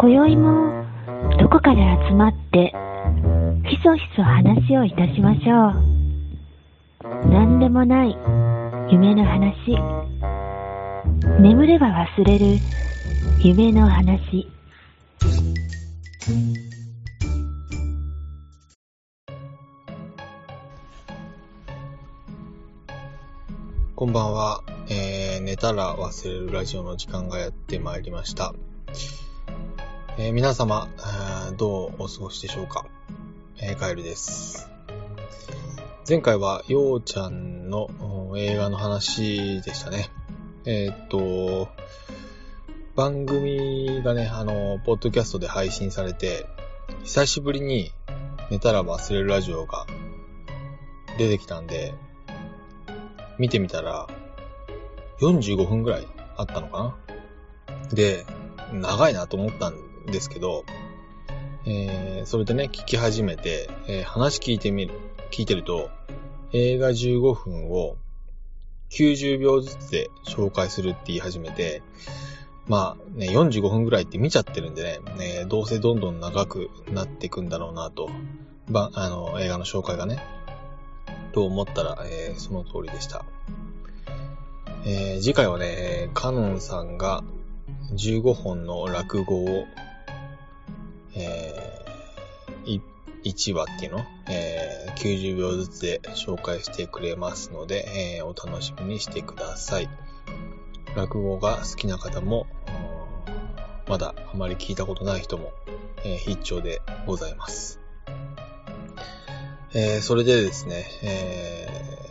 今宵もどこかで集まってひそひそ話をいたしましょう。何でもない夢の話。眠れば忘れる夢の話。こんばんは、えー、寝たら忘れるラジオの時間がやってまいりました。えー、皆様、どうお過ごしでしょうか、えー、カエルです。前回は、ようちゃんの映画の話でしたね。えー、っと、番組がね、あの、ポッドキャストで配信されて、久しぶりに寝たら忘れるラジオが出てきたんで、見てみたら、45分ぐらいあったのかな？で、長いなと思ったんですけど、えー、それでね、聞き始めて、えー、話聞いてみる、聞いてると、映画15分を90秒ずつで紹介するって言い始めて、まあね、45分ぐらいって見ちゃってるんでね、ねどうせどんどん長くなっていくんだろうなと、ば、あの、映画の紹介がね。と思ったら、えー、その通りでした。えー、次回はね、カノンさんが15本の落語を、えー、1話っていうの、えー、90秒ずつで紹介してくれますので、えー、お楽しみにしてください。落語が好きな方も、まだあまり聞いたことない人も、えー、必聴でございます。えー、それでですね、え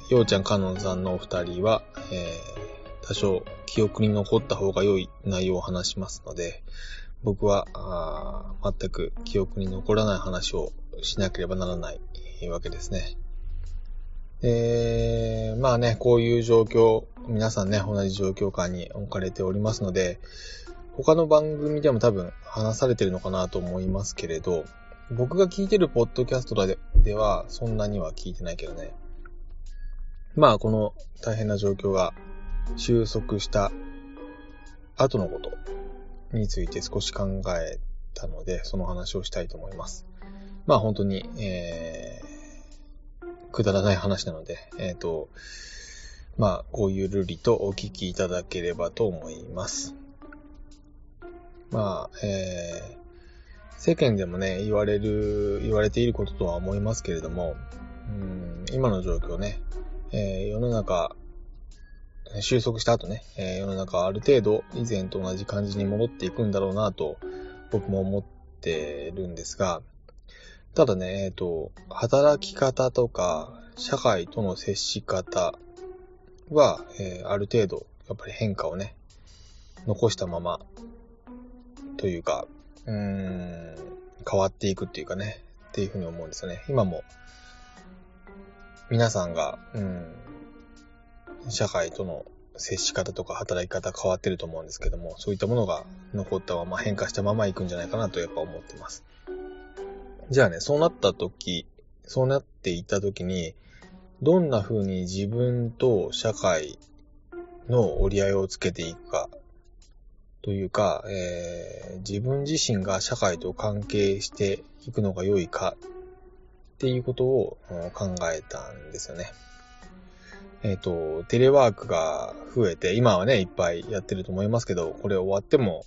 ー、ようちゃんかのんさんのお二人は、えー、多少記憶に残った方が良い内容を話しますので、僕はあ全く記憶に残らない話をしなければならないわけですね。えー、まあね、こういう状況、皆さんね、同じ状況下に置かれておりますので、他の番組でも多分話されてるのかなと思いますけれど、僕が聞いてるポッドキャストででは、そんなには聞いてないけどね。まあ、この大変な状況が収束した後のことについて少し考えたので、その話をしたいと思います。まあ、本当に、えー、くだらない話なので、えっ、ー、と、まあ、こういうルリとお聞きいただければと思います。まあ、えー、世間でもね、言われる、言われていることとは思いますけれども、うん今の状況ね、えー、世の中、収束した後ね、えー、世の中ある程度以前と同じ感じに戻っていくんだろうなと僕も思ってるんですが、ただね、えっ、ー、と、働き方とか社会との接し方は、えー、ある程度やっぱり変化をね、残したままというか、うーん、変わっていくっていうかね、っていうふうに思うんですよね。今も、皆さんが、うん、社会との接し方とか働き方変わってると思うんですけども、そういったものが残ったまま変化したままいくんじゃないかなとやっぱ思ってます。じゃあね、そうなった時、そうなっていった時に、どんな風に自分と社会の折り合いをつけていくかというか、えー、自分自身が社会と関係していくのが良いかっていうことを考えたんですよね。えっ、ー、と、テレワークが増えて、今はね、いっぱいやってると思いますけど、これ終わっても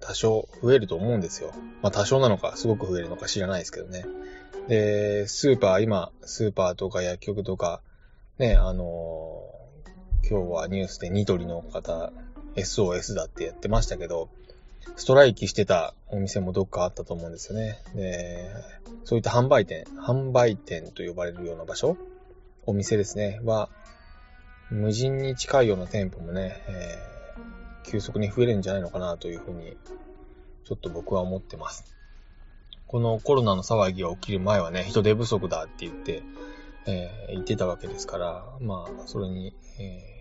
多少増えると思うんですよ。まあ多少なのか、すごく増えるのか知らないですけどね。で、スーパー、今、スーパーとか薬局とか、ね、あのー、今日はニュースでニトリの方 SOS だってやってましたけど、ストライキしてたお店もどっかあったと思うんですよね。で、そういった販売店、販売店と呼ばれるような場所お店ですね、は、無人に近いような店舗もね、えー、急速に増えるんじゃないのかなというふうに、ちょっと僕は思ってます。このコロナの騒ぎが起きる前はね、人手不足だって言って、えー、言ってたわけですから、まあ、それに、えー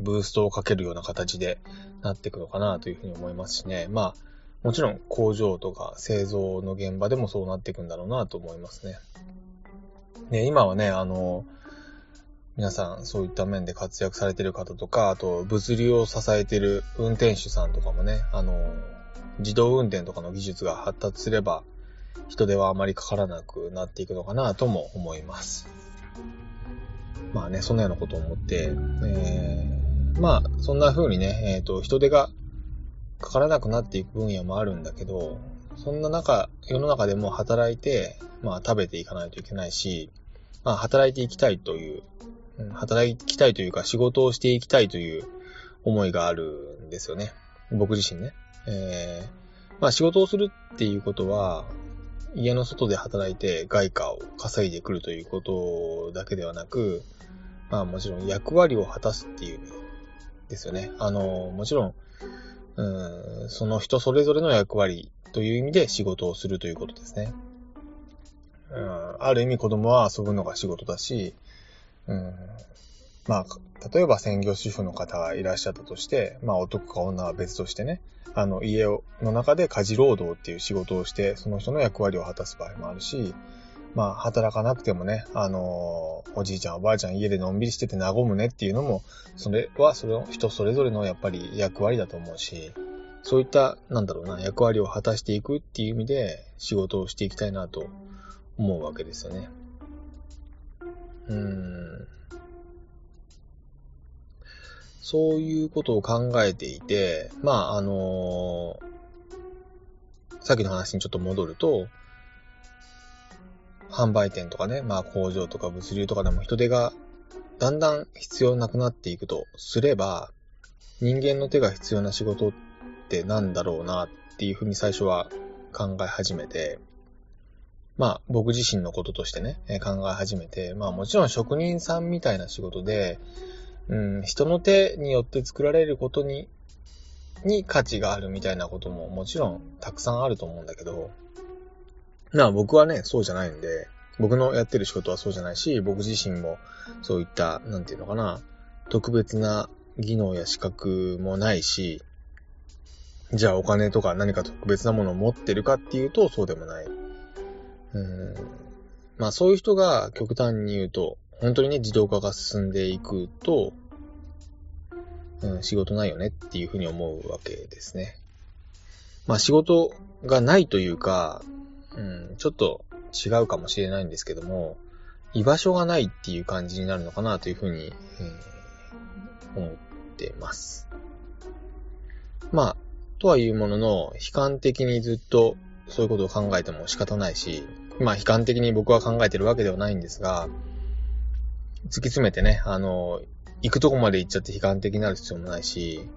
ブーストをかけるような形でなっていくのかなというふうに思いますしね。まあ、もちろん工場とか製造の現場でもそうなっていくんだろうなと思いますね。で、今はね、あの、皆さんそういった面で活躍されてる方とか、あと物流を支えてる運転手さんとかもね、あの、自動運転とかの技術が発達すれば、人手はあまりかからなくなっていくのかなとも思います。まあね、そんなようなことを思って、えー、まあ、そんな風にね、えっ、ー、と、人手がかからなくなっていく分野もあるんだけど、そんな中、世の中でも働いて、まあ食べていかないといけないし、まあ働いていきたいという、働きたいというか仕事をしていきたいという思いがあるんですよね。僕自身ね。えー、まあ仕事をするっていうことは、家の外で働いて外貨を稼いでくるということだけではなく、まあもちろん役割を果たすっていう意味ですよね。あの、もちろん、うん、その人それぞれの役割という意味で仕事をするということですね。うん、ある意味子供は遊ぶのが仕事だし、うん、まあ、例えば専業主婦の方がいらっしゃったとして、まあ男か女は別としてね、あの家の中で家事労働っていう仕事をして、その人の役割を果たす場合もあるし、まあ働かなくてもね、あのおじいちゃんおばあちゃん家でのんびりしてて和むねっていうのも、それはそれを人それぞれのやっぱり役割だと思うし、そういった、なんだろうな、役割を果たしていくっていう意味で仕事をしていきたいなと思うわけですよね。うん。そういうことを考えていて、まあ、あのー、さっきの話にちょっと戻ると、販売店とかね、まあ工場とか物流とかでも人手がだんだん必要なくなっていくとすれば、人間の手が必要な仕事ってなんだろうなっていうふうに最初は考え始めて、まあ僕自身のこととしてね、考え始めて、まあもちろん職人さんみたいな仕事で、うん、人の手によって作られることに、に価値があるみたいなことももちろんたくさんあると思うんだけど、まあ僕はね、そうじゃないんで、僕のやってる仕事はそうじゃないし、僕自身もそういった、なんていうのかな、特別な技能や資格もないし、じゃあお金とか何か特別なものを持ってるかっていうとそうでもない。うんまあそういう人が極端に言うと、本当にね、自動化が進んでいくと、うん、仕事ないよねっていうふうに思うわけですね。まあ仕事がないというか、うん、ちょっと違うかもしれないんですけども、居場所がないっていう感じになるのかなというふうに、えー、思ってます。まあ、とはいうものの、悲観的にずっとそういうことを考えても仕方ないし、まあ悲観的に僕は考えてるわけではないんですが、突き詰めてね、あの、行くとこまで行っちゃって悲観的になる必要もないし、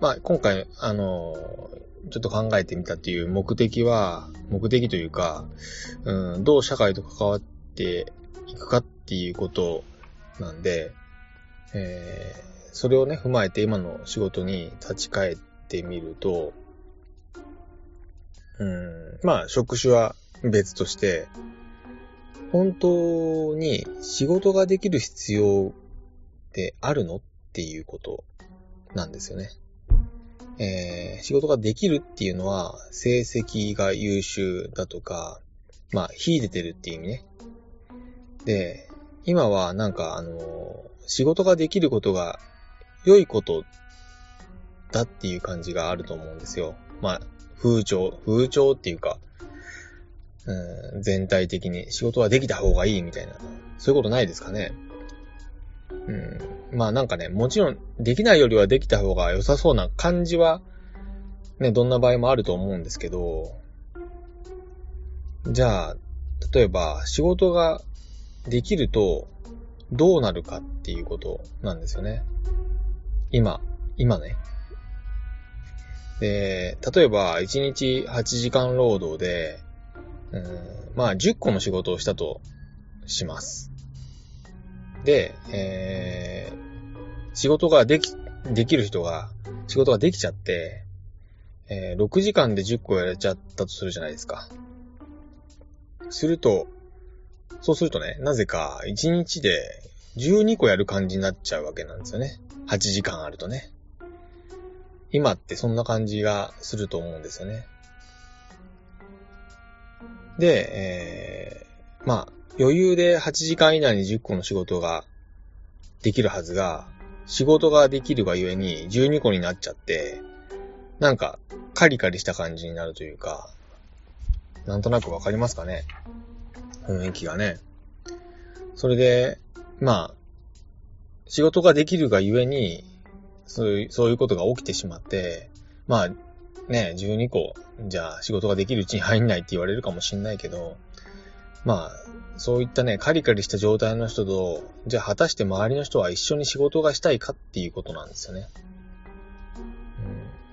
まあ、今回、あの、ちょっと考えてみたっていう目的は、目的というか、うん、どう社会と関わっていくかっていうことなんで、えー、それをね、踏まえて今の仕事に立ち返ってみると、うん、まあ、職種は別として、本当に仕事ができる必要ってあるのっていうことなんですよね。えー、仕事ができるっていうのは、成績が優秀だとか、まあ、秀でてるっていう意味ね。で、今はなんかあの、仕事ができることが良いことだっていう感じがあると思うんですよ。まあ、風潮、風潮っていうか、うん、全体的に仕事はできた方がいいみたいな、そういうことないですかね。うん。まあなんかね、もちろんできないよりはできた方が良さそうな感じは、ね、どんな場合もあると思うんですけど、じゃあ、例えば仕事ができるとどうなるかっていうことなんですよね。今、今ね。で、例えば1日8時間労働で、うん、まあ10個の仕事をしたとします。で、えー、仕事ができ、できる人が、仕事ができちゃって、えー、6時間で10個やれちゃったとするじゃないですか。すると、そうするとね、なぜか1日で12個やる感じになっちゃうわけなんですよね。8時間あるとね。今ってそんな感じがすると思うんですよね。で、えー、まあ、余裕で8時間以内に10個の仕事ができるはずが、仕事ができるがゆえに12個になっちゃって、なんか、カリカリした感じになるというか、なんとなくわかりますかね雰囲気がね。それで、まあ、仕事ができるがゆえに、そういう、そういうことが起きてしまって、まあ、ね、12個、じゃあ仕事ができるうちに入んないって言われるかもしんないけど、まあ、そういったね、カリカリした状態の人と、じゃあ果たして周りの人は一緒に仕事がしたいかっていうことなんですよね。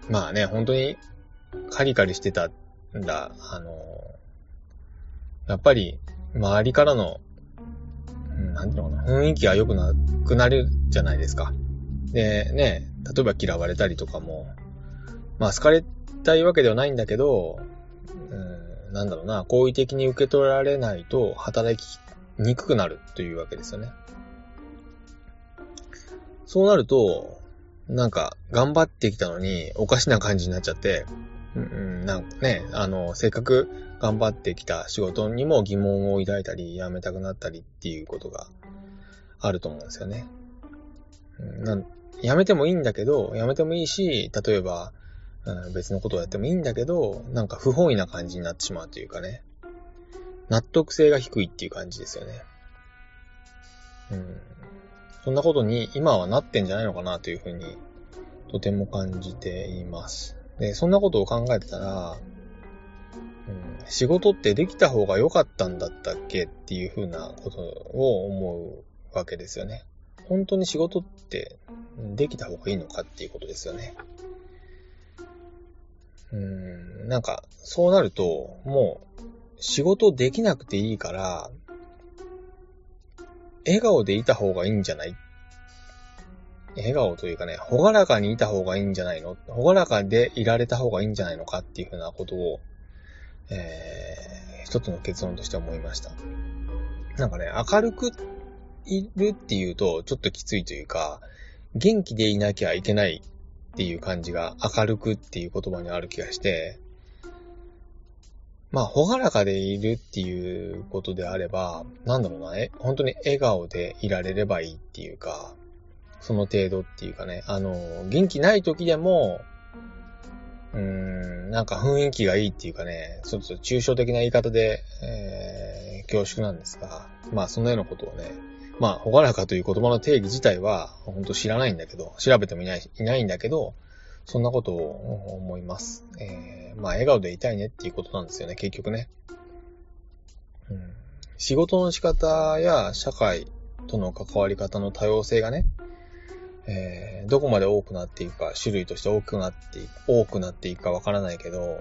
うん、まあね、本当にカリカリしてたんだ、あの、やっぱり周りからの、うん、なんていうのかな、雰囲気が良くなくなるじゃないですか。で、ね、例えば嫌われたりとかも、まあ好かれたいわけではないんだけど、うんなんだろうな、好意的に受け取られないと働きにくくなるというわけですよね。そうなると、なんか、頑張ってきたのに、おかしな感じになっちゃって、うん、なんかね、あの、せっかく頑張ってきた仕事にも疑問を抱いたり、辞めたくなったりっていうことがあると思うんですよね。うん、なん辞めてもいいんだけど、辞めてもいいし、例えば、うん、別のことをやってもいいんだけど、なんか不本意な感じになってしまうというかね。納得性が低いっていう感じですよね。うん。そんなことに今はなってんじゃないのかなというふうに、とても感じています。で、そんなことを考えてたら、うん、仕事ってできた方が良かったんだったっけっていうふうなことを思うわけですよね。本当に仕事ってできた方がいいのかっていうことですよね。うん、なんか、そうなると、もう、仕事できなくていいから、笑顔でいた方がいいんじゃない？笑顔というかね、ほがらかにいた方がいいんじゃないの？ほがらかでいられた方がいいんじゃないのかっていうふうなことを、えー、一つの結論として思いました。なんかね、明るくいるっていうと、ちょっときついというか、元気でいなきゃいけないっていう感じが明るくっていう言葉にある気がして、まあ、ほがらかでいるっていうことであれば、なんだろうな、え、本当に笑顔でいられればいいっていうか、その程度っていうかね、あの、元気ない時でも、うーん、なんか雰囲気がいいっていうかね、ちょっと抽象的な言い方で、えー、恐縮なんですが、まあそのようなことをね、まあ、ほがらかという言葉の定義自体は、本当知らないんだけど、調べてもいない、いないんだけど、そんなことを思います。えー、まあ、笑顔でいたいねっていうことなんですよね、結局ね。うん、仕事の仕方や社会との関わり方の多様性がね、えー、どこまで多くなっていくか、種類として多くなっていく、多くなっていくかわからないけど、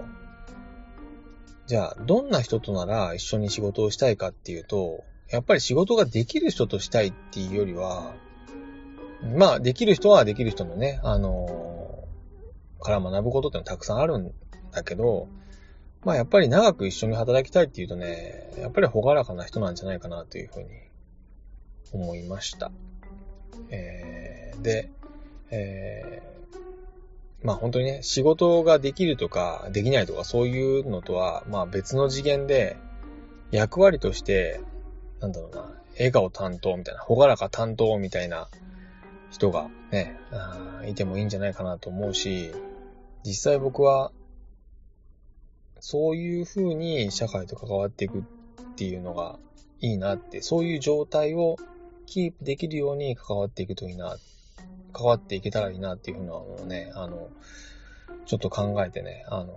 じゃあ、どんな人となら一緒に仕事をしたいかっていうと、やっぱり仕事ができる人としたいっていうよりは、まあ、できる人はできる人のね、あのー、から学ぶことってのはたくさんあるんだけど、まあやっぱり長く一緒に働きたいっていうとね、やっぱりほがらかな人なんじゃないかなというふうに思いました。えー、で、えー、まあ本当にね、仕事ができるとかできないとかそういうのとは、まあ別の次元で役割としてなんだろうな、笑顔担当みたいな、ほがらか担当みたいな人がね、いてもいいんじゃないかなと思うし、実際僕は、そういう風に社会と関わっていくっていうのがいいなって、そういう状態をキープできるように関わっていくといいな、関わっていけたらいいなっていうふうなのをね、あの、ちょっと考えてね、あの、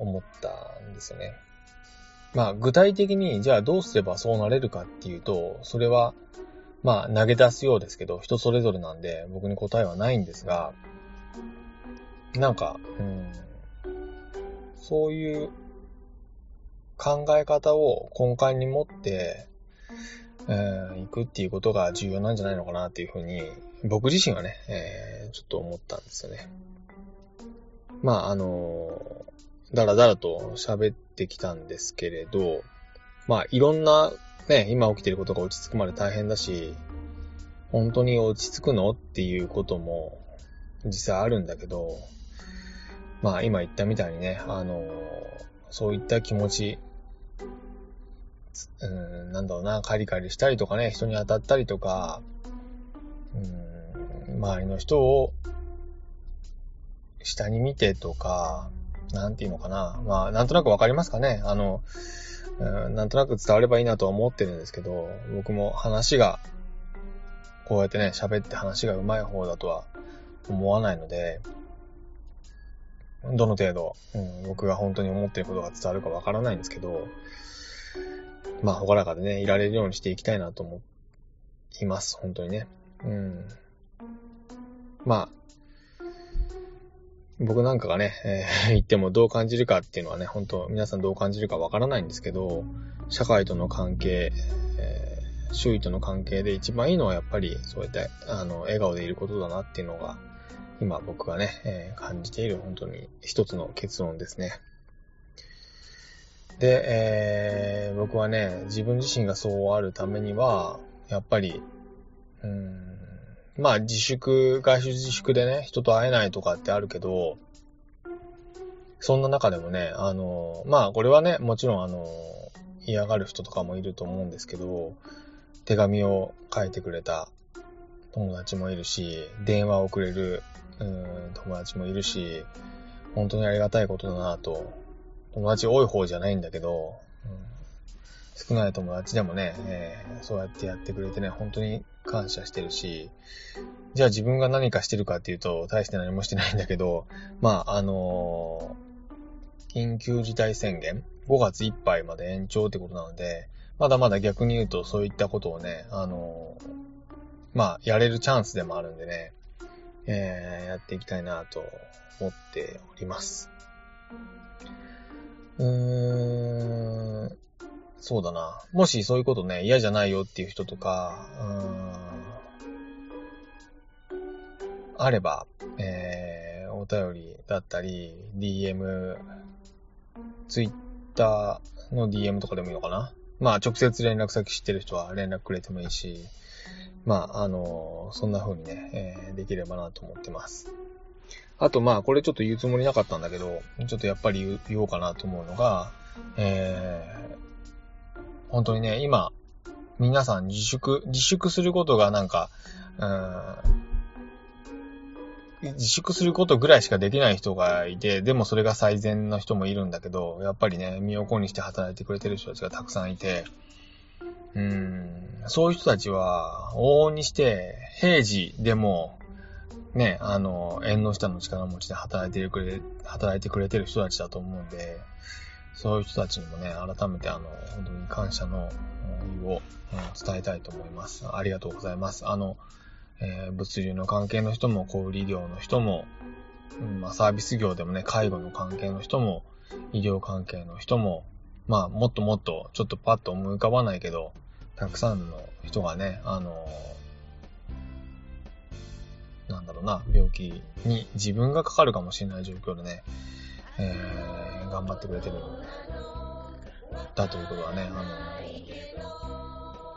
思ったんですよね。まあ具体的にじゃあどうすればそうなれるかっていうと、それはまあ投げ出すようですけど、人それぞれなんで僕に答えはないんですが、なんか、うん、そういう考え方を根幹に持って、えー、行くっていうことが重要なんじゃないのかなっていうふうに、僕自身はね、えー、ちょっと思ったんですよね。まあ、あのだらだらと喋ってきたんですけれど、まあいろんなね、今起きてることが落ち着くまで大変だし、本当に落ち着くのっていうことも実際あるんだけど、まあ今言ったみたいにね、あの、そういった気持ち、うん、なんだろうな、カリカリしたりとかね、人に当たったりとか、うん、周りの人を下に見てとか、なんていうのかな。まあ、なんとなくわかりますかね。あの、うん、なんとなく伝わればいいなとは思ってるんですけど、僕も話が、こうやってね、喋って話が上手い方だとは思わないので、どの程度、うん、僕が本当に思っていることが伝わるかわからないんですけど、まあ、ほがらかでね、いられるようにしていきたいなと思います。本当にね。うん。まあ、僕なんかがね、えー、言ってもどう感じるかっていうのはね、本当皆さんどう感じるかわからないんですけど、社会との関係、えー、周囲との関係で一番いいのはやっぱりそうやって、あの、笑顔でいることだなっていうのが、今僕がね、えー、感じている本当に一つの結論ですね。で、えー、僕はね、自分自身がそうあるためには、やっぱり、うん、まあ自粛、外出自粛でね、人と会えないとかってあるけど、そんな中でもね、あの、まあこれはね、もちろんあの、嫌がる人とかもいると思うんですけど、手紙を書いてくれた友達もいるし、電話をくれる、うん、友達もいるし、本当にありがたいことだなと、友達多い方じゃないんだけど、少ない友達でもね、えー、そうやってやってくれてね、本当に感謝してるし、じゃあ自分が何かしてるかっていうと、大して何もしてないんだけど、まあ、あのー、緊急事態宣言、5月いっぱいまで延長ってことなので、まだまだ逆に言うとそういったことをね、あのー、まあ、やれるチャンスでもあるんでね、えー、やっていきたいなと思っております。うーん、そうだな。もしそういうことね、嫌じゃないよっていう人とか、あれば、えー、お便りだったり、DM、Twitter の DM とかでもいいのかな。まあ、直接連絡先知ってる人は連絡くれてもいいし、まあ、あのそんな風にね、えー、できればなと思ってます。あと、まあ、これちょっと言うつもりなかったんだけど、ちょっとやっぱり言おうかなと思うのが、えー、本当にね、今、皆さん自粛、自粛することがなんか、うん、自粛することぐらいしかできない人がいて、でもそれが最善の人もいるんだけど、やっぱりね、身を粉にして働いてくれてる人たちがたくさんいて、うん、そういう人たちは、往々にして、平時でも、ね、あの、縁の下の力持ちで働いてくれ、働いてくれてる人たちだと思うんで、そういう人たちにもね、改めてあの、本当に感謝の意を、伝えたいと思います。ありがとうございます。あの、えー、物流の関係の人も、小売業の人も、うん、まあ、サービス業でもね、介護の関係の人も、医療関係の人も、まあ、もっともっと、ちょっとパッと思い浮かばないけど、たくさんの人がね、あのー、なんだろうな、病気に自分がかかるかもしれない状況でね、えー、頑張ってくれてるんだということはね、あ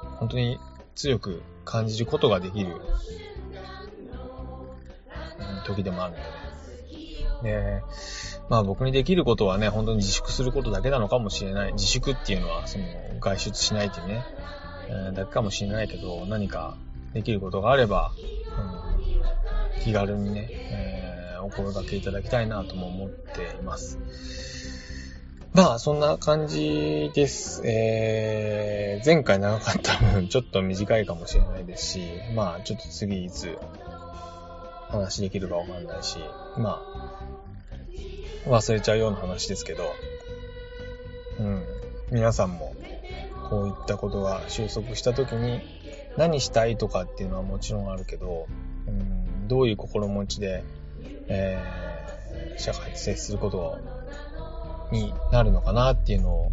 の、本当に強く感じることができる、うん、時でもあるのでね。まあ僕にできることはね、本当に自粛することだけなのかもしれない。自粛っていうのは、その、外出しないっていうね、えー、だけかもしれないけど、何かできることがあれば、うん、気軽にね、えーお声掛けいただきたいなとも思っています。まあ、そんな感じです。えー、前回長かった分、ちょっと短いかもしれないですし、まあ、ちょっと次いつ話できるかわかんないし、まあ、忘れちゃうような話ですけど、うん、皆さんも、こういったことが収束した時に、何したいとかっていうのはもちろんあるけど、うん、どういう心持ちでえー、社会と接することになるのかなっていうのを、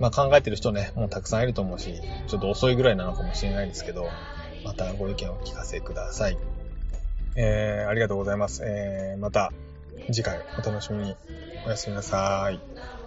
まあ、考えてる人ね、もうたくさんいると思うし、ちょっと遅いぐらいなのかもしれないですけど、またご意見をお聞かせください。えー、ありがとうございます。えー、また次回お楽しみに。おやすみなさい。